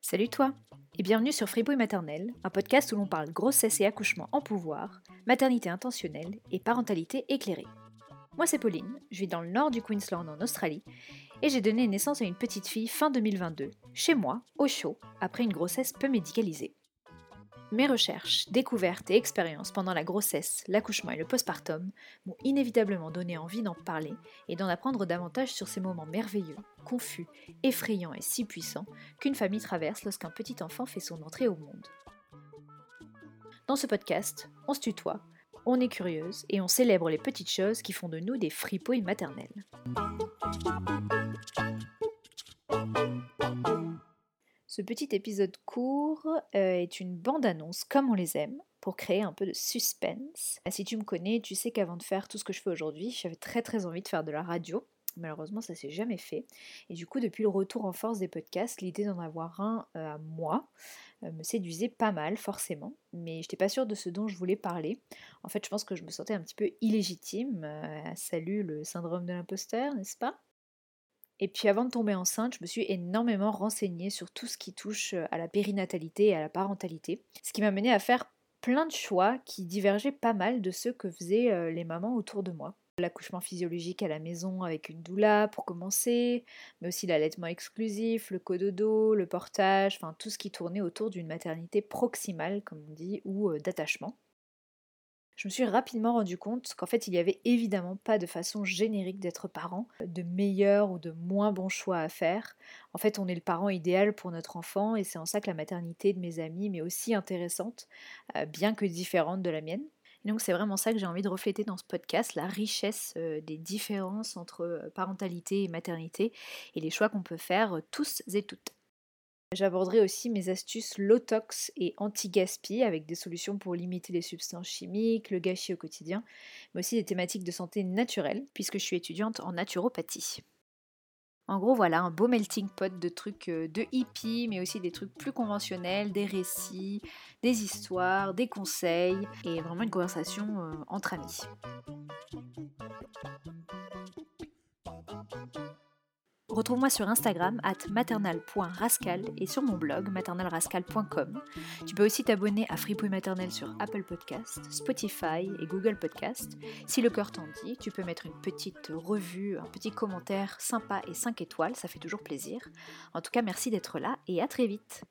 Salut toi et bienvenue sur Fripouille Maternelle, un podcast où l'on parle grossesse et accouchement en pouvoir, maternité intentionnelle et parentalité éclairée. Moi c'est Pauline, je vis dans le nord du Queensland en Australie et j'ai donné naissance à une petite fille fin 2022, chez moi, au chaud, après une grossesse peu médicalisée. Mes recherches, découvertes et expériences pendant la grossesse, l'accouchement et le postpartum m'ont inévitablement donné envie d'en parler et d'en apprendre davantage sur ces moments merveilleux, confus, effrayants et si puissants qu'une famille traverse lorsqu'un petit enfant fait son entrée au monde. Dans ce podcast, on se tutoie, on est curieuse et on célèbre les petites choses qui font de nous des fripouilles maternelles. Ce petit épisode court euh, est une bande-annonce comme on les aime pour créer un peu de suspense. Si tu me connais, tu sais qu'avant de faire tout ce que je fais aujourd'hui, j'avais très très envie de faire de la radio. Malheureusement, ça s'est jamais fait. Et du coup, depuis le retour en force des podcasts, l'idée d'en avoir un euh, à moi euh, me séduisait pas mal, forcément. Mais je n'étais pas sûre de ce dont je voulais parler. En fait, je pense que je me sentais un petit peu illégitime. salut le syndrome de l'imposteur, n'est-ce pas? Et puis avant de tomber enceinte, je me suis énormément renseignée sur tout ce qui touche euh, à la périnatalité et à la parentalité, ce qui m'a mené à faire plein de choix qui divergeaient pas mal de ceux que faisaient euh, les mamans autour de moi. L'accouchement physiologique à la maison avec une doula pour commencer, mais aussi l'allaitement exclusif, le cododo, le portage, enfin tout ce qui tournait autour d'une maternité proximale, comme on dit, ou euh, d'attachement je me suis rapidement rendu compte qu'en fait il n'y avait évidemment pas de façon générique d'être parent, de meilleur ou de moins bon choix à faire. En fait on est le parent idéal pour notre enfant et c'est en ça que la maternité de mes amis m'est aussi intéressante, euh, bien que différente de la mienne. Et donc c'est vraiment ça que j'ai envie de refléter dans ce podcast, la richesse euh, des différences entre euh, parentalité et maternité et les choix qu'on peut faire tous et toutes. J'aborderai aussi mes astuces low-tox et anti-gaspi avec des solutions pour limiter les substances chimiques, le gâchis au quotidien, mais aussi des thématiques de santé naturelle puisque je suis étudiante en naturopathie. En gros, voilà, un beau melting pot de trucs euh, de hippie, mais aussi des trucs plus conventionnels, des récits, des histoires, des conseils, et vraiment une conversation euh, entre amis. Retrouve-moi sur Instagram at maternal.rascal et sur mon blog maternalrascal.com. Tu peux aussi t'abonner à Fripouille Maternelle sur Apple Podcast, Spotify et Google Podcast. Si le cœur t'en dit, tu peux mettre une petite revue, un petit commentaire sympa et 5 étoiles, ça fait toujours plaisir. En tout cas, merci d'être là et à très vite.